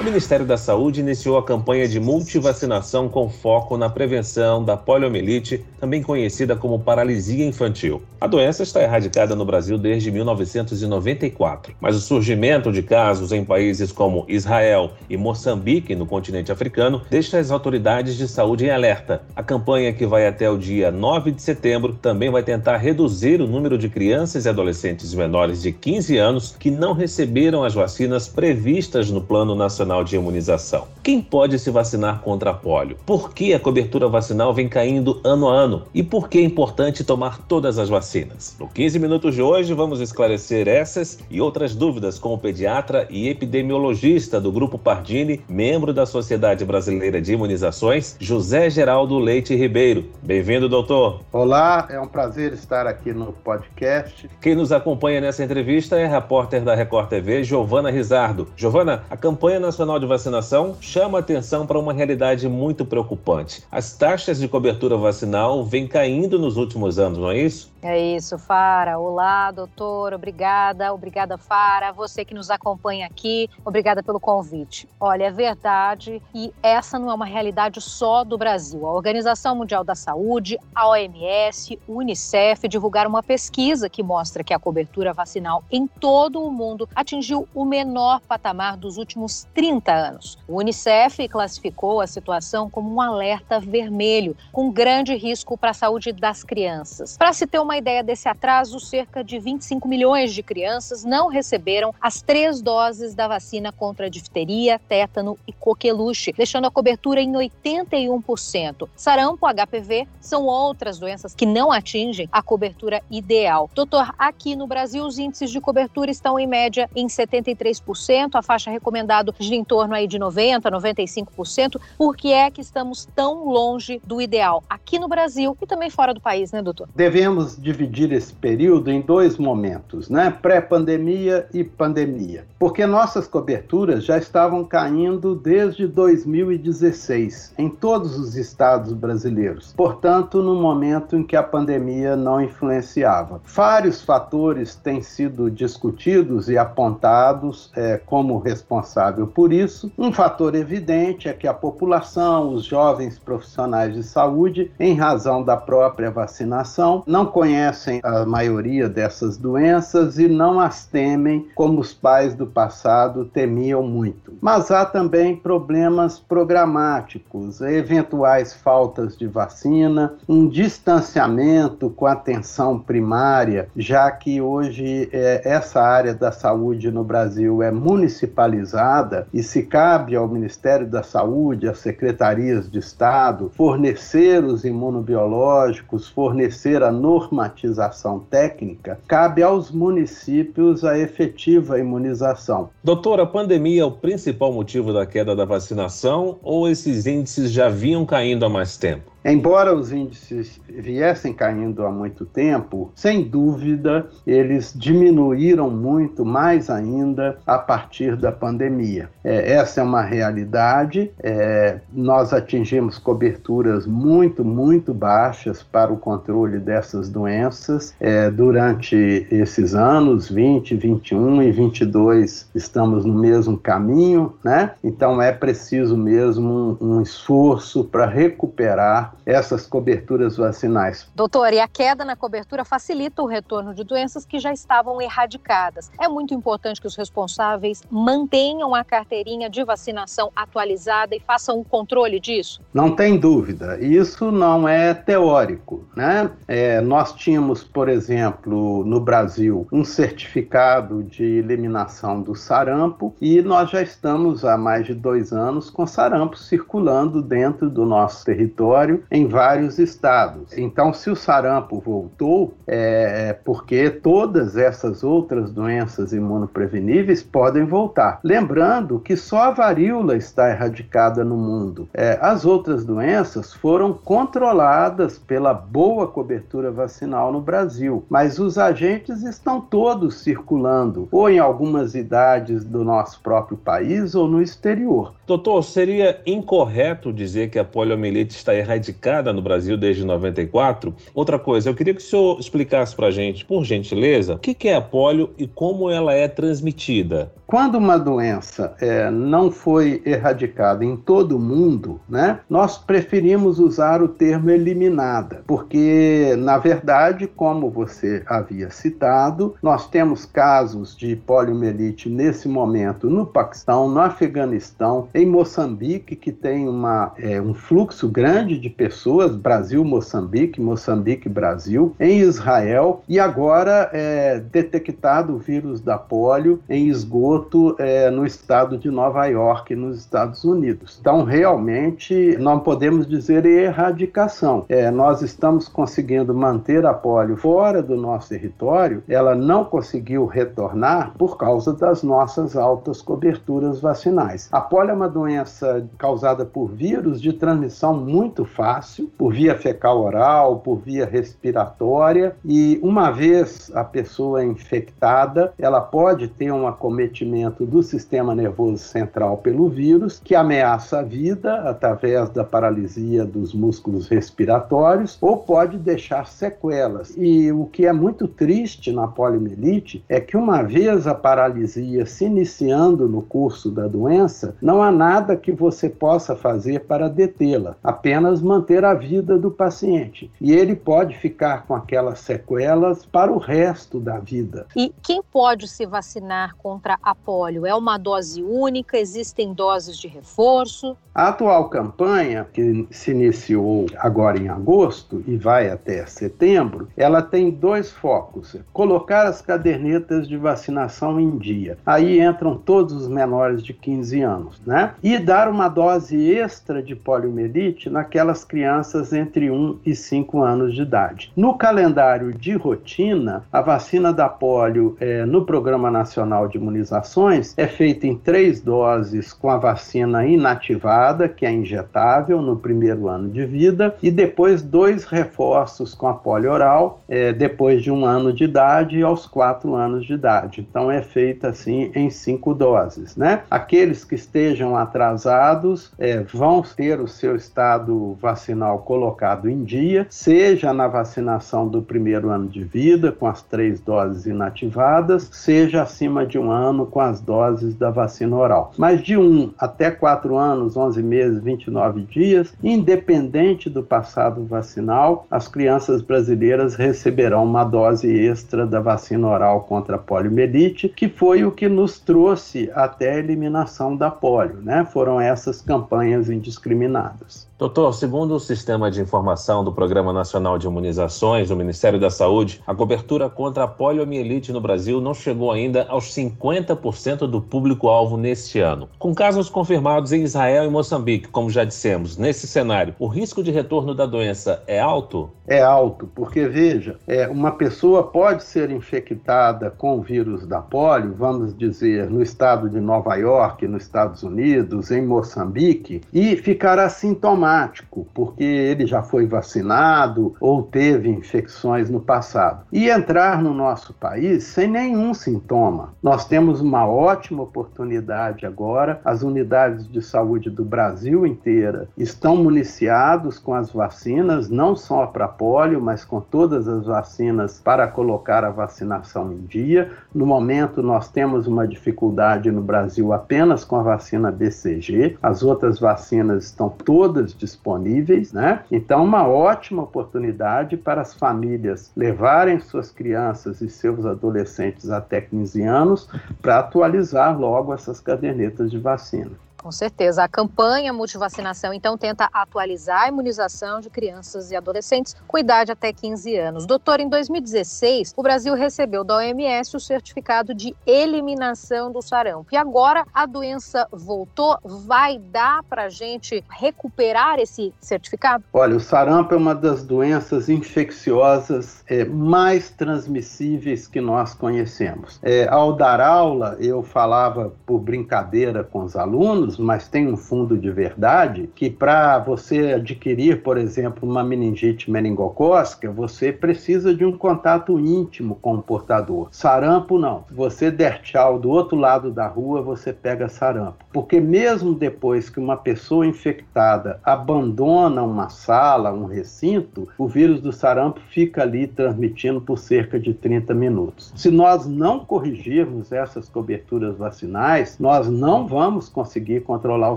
O Ministério da Saúde iniciou a campanha de multivacinação com foco na prevenção da poliomielite, também conhecida como paralisia infantil. A doença está erradicada no Brasil desde 1994, mas o surgimento de casos em países como Israel e Moçambique, no continente africano, deixa as autoridades de saúde em alerta. A campanha, que vai até o dia 9 de setembro, também vai tentar reduzir o número de crianças e adolescentes menores de 15 anos que não receberam as vacinas previstas no Plano Nacional Nacional de Imunização. Quem pode se vacinar contra a polio? Por que a cobertura vacinal vem caindo ano a ano? E por que é importante tomar todas as vacinas? No 15 minutos de hoje, vamos esclarecer essas e outras dúvidas com o pediatra e epidemiologista do Grupo Pardini, membro da Sociedade Brasileira de Imunizações, José Geraldo Leite Ribeiro. Bem-vindo, doutor. Olá, é um prazer estar aqui no podcast. Quem nos acompanha nessa entrevista é a repórter da Record TV, Giovana Rizardo. Giovana, a campanha Nacional de Vacinação chama atenção para uma realidade muito preocupante. As taxas de cobertura vacinal vêm caindo nos últimos anos, não é isso? É isso, Fara. Olá, doutor. Obrigada. Obrigada, Fara. Você que nos acompanha aqui, obrigada pelo convite. Olha, é verdade e essa não é uma realidade só do Brasil. A Organização Mundial da Saúde, a OMS, o Unicef divulgaram uma pesquisa que mostra que a cobertura vacinal em todo o mundo atingiu o menor patamar dos últimos 30 anos. O Unicef classificou a situação como um alerta vermelho, com grande risco para a saúde das crianças. Para se ter uma ideia desse atraso, cerca de 25 milhões de crianças não receberam as três doses da vacina contra difteria, tétano e coqueluche, deixando a cobertura em 81%. Sarampo, HPV são outras doenças que não atingem a cobertura ideal. Doutor, aqui no Brasil os índices de cobertura estão em média em 73%, a faixa recomendada gira em torno aí de 90, 95%. Por que é que estamos tão longe do ideal aqui no Brasil e também fora do país, né, doutor? Devemos dividir esse período em dois momentos, né? Pré-pandemia e pandemia. Porque nossas coberturas já estavam caindo desde 2016 em todos os estados brasileiros. Portanto, no momento em que a pandemia não influenciava. Vários fatores têm sido discutidos e apontados é, como responsável por isso. Um fator evidente é que a população, os jovens profissionais de saúde, em razão da própria vacinação, não conhecem a maioria dessas doenças e não as temem como os pais do passado temiam muito. Mas há também problemas programáticos, eventuais faltas de vacina, um distanciamento com a atenção primária, já que hoje é, essa área da saúde no Brasil é municipalizada e se cabe ao Ministério da Saúde, às secretarias de Estado, fornecer os imunobiológicos, fornecer a normatização técnica, cabe aos municípios a efetiva imunização. Doutor, a pandemia é o principal motivo da queda da vacinação ou esses índices já vinham caindo há mais tempo? Embora os índices viessem caindo há muito tempo, sem dúvida eles diminuíram muito mais ainda a partir da pandemia. É, essa é uma realidade. É, nós atingimos coberturas muito, muito baixas para o controle dessas doenças é, durante esses anos 20, 21 e 22. Estamos no mesmo caminho, né? Então é preciso mesmo um, um esforço para recuperar essas coberturas vacinais. Doutor, e a queda na cobertura facilita o retorno de doenças que já estavam erradicadas. É muito importante que os responsáveis mantenham a carteirinha de vacinação atualizada e façam o controle disso? Não tem dúvida. Isso não é teórico. Né? É, nós tínhamos, por exemplo, no Brasil, um certificado de eliminação do sarampo e nós já estamos há mais de dois anos com sarampo circulando dentro do nosso território em vários estados. Então, se o sarampo voltou, é porque todas essas outras doenças imunopreveníveis podem voltar. Lembrando que só a varíola está erradicada no mundo. É, as outras doenças foram controladas pela boa cobertura vacinal no Brasil, mas os agentes estão todos circulando, ou em algumas idades do nosso próprio país ou no exterior. Doutor, seria incorreto dizer que a poliomielite está erradicada praticada no Brasil desde 94. Outra coisa, eu queria que o senhor explicasse para a gente, por gentileza, o que é a polio e como ela é transmitida. Quando uma doença é, não foi erradicada em todo o mundo, né, nós preferimos usar o termo eliminada, porque, na verdade, como você havia citado, nós temos casos de poliomielite nesse momento no Paquistão, no Afeganistão, em Moçambique, que tem uma, é, um fluxo grande de pessoas, Brasil-Moçambique, Moçambique-Brasil, em Israel, e agora é detectado o vírus da polio em esgoto é, no estado de Nova York, nos Estados Unidos. Então, realmente, não podemos dizer erradicação. É, nós estamos conseguindo manter a polio fora do nosso território, ela não conseguiu retornar por causa das nossas altas coberturas vacinais. A polio é uma doença causada por vírus de transmissão muito fácil, por via fecal oral, por via respiratória, e uma vez a pessoa infectada, ela pode ter um acometimento do sistema nervoso central pelo vírus, que ameaça a vida através da paralisia dos músculos respiratórios ou pode deixar sequelas. E o que é muito triste na poliomielite é que uma vez a paralisia se iniciando no curso da doença, não há nada que você possa fazer para detê-la, apenas manter a vida do paciente. E ele pode ficar com aquelas sequelas para o resto da vida. E quem pode se vacinar contra a polio? É uma dose única? Existem doses de reforço? A atual campanha, que se iniciou agora em agosto e vai até setembro, ela tem dois focos: colocar as cadernetas de vacinação em dia. Aí entram todos os menores de 15 anos, né? E dar uma dose extra de poliomielite naquelas crianças entre 1 e 5 anos de idade. No calendário de rotina, a vacina da polio é, no Programa Nacional de Imunizações é feita em três doses com a vacina inativada que é injetável no primeiro ano de vida, e depois dois reforços com a polio oral, é, depois de um ano de idade e aos quatro anos de idade. Então é feita assim em cinco doses, né? Aqueles que estejam atrasados é, vão ter o seu estado vacinal colocado em dia, seja na vacinação do primeiro ano de vida, com as três doses inativadas, seja acima de um ano com as doses da vacina oral. Mas de um até quatro anos, 11 11 meses, 29 dias, independente do passado vacinal, as crianças brasileiras receberão uma dose extra da vacina oral contra a poliomielite, que foi o que nos trouxe até a eliminação da polio, né? Foram essas campanhas indiscriminadas. Doutor, segundo o Sistema de Informação do Programa Nacional de Imunizações do Ministério da Saúde, a cobertura contra a poliomielite no Brasil não chegou ainda aos 50% do público-alvo neste ano. Com casos confirmados em Israel e Moçambique, como já dissemos, nesse cenário, o risco de retorno da doença é alto? É alto, porque veja, é, uma pessoa pode ser infectada com o vírus da polio, vamos dizer, no estado de Nova York, nos Estados Unidos, em Moçambique, e ficar assintomática porque ele já foi vacinado ou teve infecções no passado, e entrar no nosso país sem nenhum sintoma. Nós temos uma ótima oportunidade agora, as unidades de saúde do Brasil inteira estão municiados com as vacinas, não só para polio, mas com todas as vacinas para colocar a vacinação em dia. No momento, nós temos uma dificuldade no Brasil apenas com a vacina BCG, as outras vacinas estão todas disponíveis, né? Então, uma ótima oportunidade para as famílias levarem suas crianças e seus adolescentes até 15 anos para atualizar logo essas cadernetas de vacina. Com certeza. A campanha multivacinação, então, tenta atualizar a imunização de crianças e adolescentes com idade até 15 anos. Doutor, em 2016, o Brasil recebeu da OMS o certificado de eliminação do sarampo. E agora a doença voltou. Vai dar para a gente recuperar esse certificado? Olha, o sarampo é uma das doenças infecciosas é, mais transmissíveis que nós conhecemos. É, ao dar aula, eu falava por brincadeira com os alunos menos, mas tem um fundo de verdade, que para você adquirir, por exemplo, uma meningite meningocócica, você precisa de um contato íntimo com o portador. Sarampo não. Se você der tchau do outro lado da rua, você pega sarampo. Porque mesmo depois que uma pessoa infectada abandona uma sala, um recinto, o vírus do sarampo fica ali transmitindo por cerca de 30 minutos. Se nós não corrigirmos essas coberturas vacinais, nós não vamos conseguir controlar o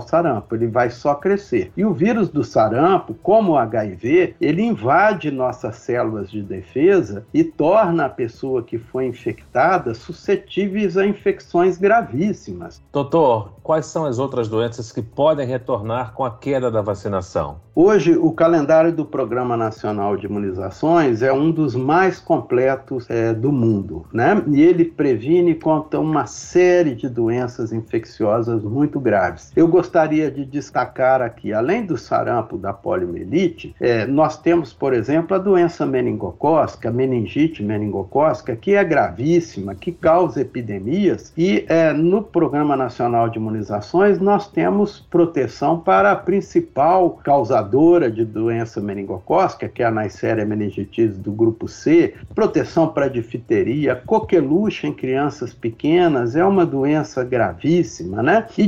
sarampo, ele vai só crescer. E o vírus do sarampo, como o HIV, ele invade nossas células de defesa e torna a pessoa que foi infectada suscetíveis a infecções gravíssimas. Doutor, quais são as outras doenças que podem retornar com a queda da vacinação? Hoje, o calendário do Programa Nacional de Imunizações é um dos mais completos é, do mundo, né? E ele previne contra uma série de doenças infecciosas muito graves. Eu gostaria de destacar aqui, além do sarampo da poliomielite, é, nós temos, por exemplo, a doença meningocócica, meningite meningocócica, que é gravíssima, que causa epidemias, e é, no Programa Nacional de Imunizações nós temos proteção para a principal causadora de doença meningocócica, que é a Neisseria meningitis do grupo C, proteção para difteria, coqueluche em crianças pequenas, é uma doença gravíssima, né? E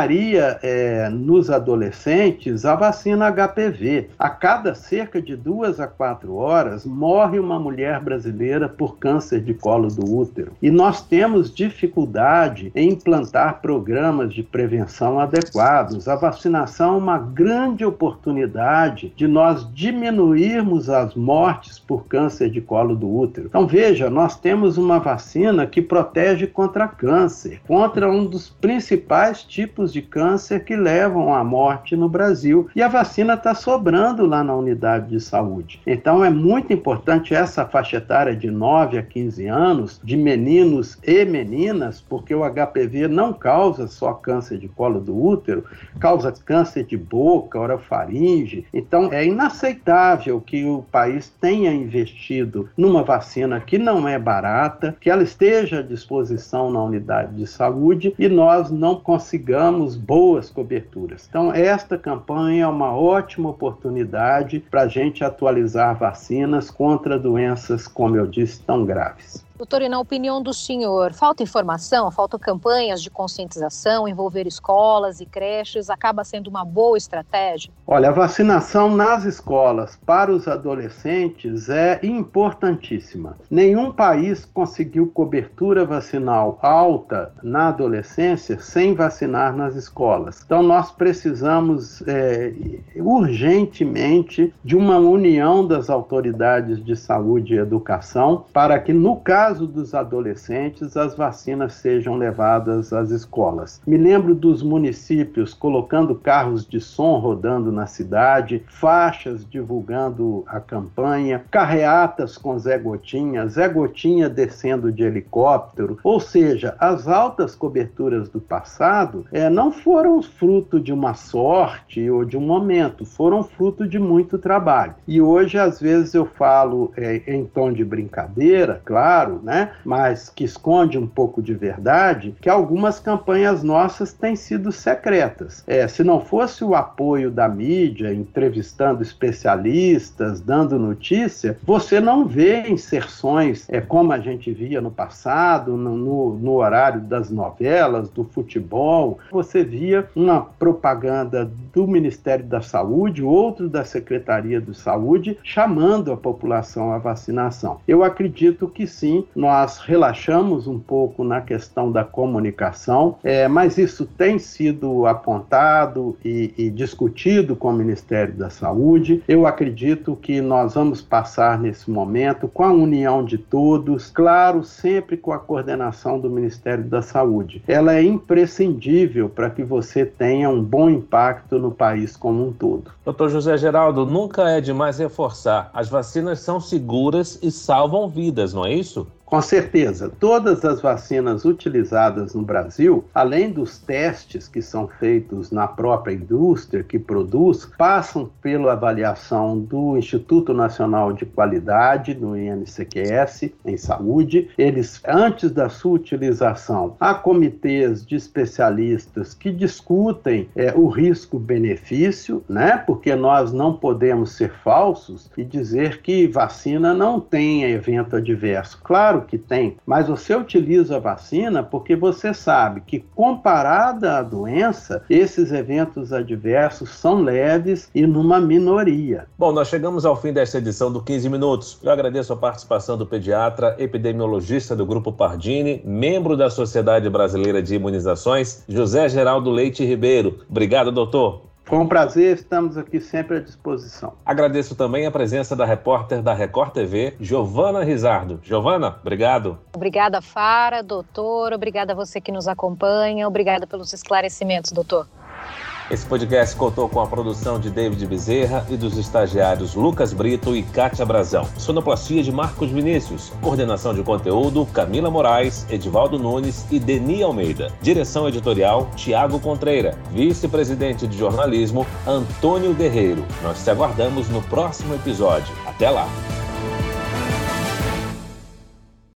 destacaria é, nos adolescentes a vacina HPV. A cada cerca de duas a quatro horas morre uma mulher brasileira por câncer de colo do útero. E nós temos dificuldade em implantar programas de prevenção adequados. A vacinação é uma grande oportunidade de nós diminuirmos as mortes por câncer de colo do útero. Então veja, nós temos uma vacina que protege contra câncer, contra um dos principais tipos de câncer que levam à morte no Brasil. E a vacina está sobrando lá na unidade de saúde. Então é muito importante essa faixa etária de 9 a 15 anos, de meninos e meninas, porque o HPV não causa só câncer de colo do útero, causa câncer de boca, orofaringe então, é inaceitável que o país tenha investido numa vacina que não é barata, que ela esteja à disposição na unidade de saúde e nós não consigamos boas coberturas. Então, esta campanha é uma ótima oportunidade para a gente atualizar vacinas contra doenças, como eu disse, tão graves. Doutor, e na opinião do senhor, falta informação, faltam campanhas de conscientização, envolver escolas e creches, acaba sendo uma boa estratégia? Olha, a vacinação nas escolas para os adolescentes é importantíssima. Nenhum país conseguiu cobertura vacinal alta na adolescência sem vacinar nas escolas. Então, nós precisamos é, urgentemente de uma união das autoridades de saúde e educação para que, no caso caso dos adolescentes, as vacinas sejam levadas às escolas. Me lembro dos municípios colocando carros de som rodando na cidade, faixas divulgando a campanha, carreatas com Zé Gotinha, Zé Gotinha descendo de helicóptero. Ou seja, as altas coberturas do passado é, não foram fruto de uma sorte ou de um momento, foram fruto de muito trabalho. E hoje, às vezes, eu falo é, em tom de brincadeira, claro, né? mas que esconde um pouco de verdade, que algumas campanhas nossas têm sido secretas. É, se não fosse o apoio da mídia, entrevistando especialistas, dando notícia, você não vê inserções é, como a gente via no passado, no, no, no horário das novelas, do futebol. Você via uma propaganda do Ministério da Saúde, outro da Secretaria de Saúde, chamando a população à vacinação. Eu acredito que sim, nós relaxamos um pouco na questão da comunicação, é, mas isso tem sido apontado e, e discutido com o Ministério da Saúde. Eu acredito que nós vamos passar nesse momento com a união de todos, claro, sempre com a coordenação do Ministério da Saúde. Ela é imprescindível para que você tenha um bom impacto no país como um todo. Doutor José Geraldo, nunca é demais reforçar: as vacinas são seguras e salvam vidas, não é isso? Com certeza, todas as vacinas utilizadas no Brasil, além dos testes que são feitos na própria indústria que produz, passam pela avaliação do Instituto Nacional de Qualidade, no INCQS, em saúde. Eles, antes da sua utilização, há comitês de especialistas que discutem é, o risco-benefício, né? Porque nós não podemos ser falsos e dizer que vacina não tem evento adverso. Claro que tem, mas você utiliza a vacina porque você sabe que, comparada à doença, esses eventos adversos são leves e numa minoria. Bom, nós chegamos ao fim desta edição do 15 Minutos. Eu agradeço a participação do pediatra, epidemiologista do Grupo Pardini, membro da Sociedade Brasileira de Imunizações, José Geraldo Leite Ribeiro. Obrigado, doutor. Com prazer, estamos aqui sempre à disposição. Agradeço também a presença da repórter da Record TV, Giovana Rizardo. Giovana, obrigado. Obrigada, Fara, doutor. Obrigada a você que nos acompanha. Obrigada pelos esclarecimentos, doutor. Esse podcast contou com a produção de David Bezerra e dos estagiários Lucas Brito e Kátia Brazão. Sonoplastia de Marcos Vinícius. Coordenação de conteúdo Camila Moraes, Edivaldo Nunes e Deni Almeida. Direção editorial Tiago Contreira. Vice-presidente de jornalismo Antônio Guerreiro. Nós te aguardamos no próximo episódio. Até lá!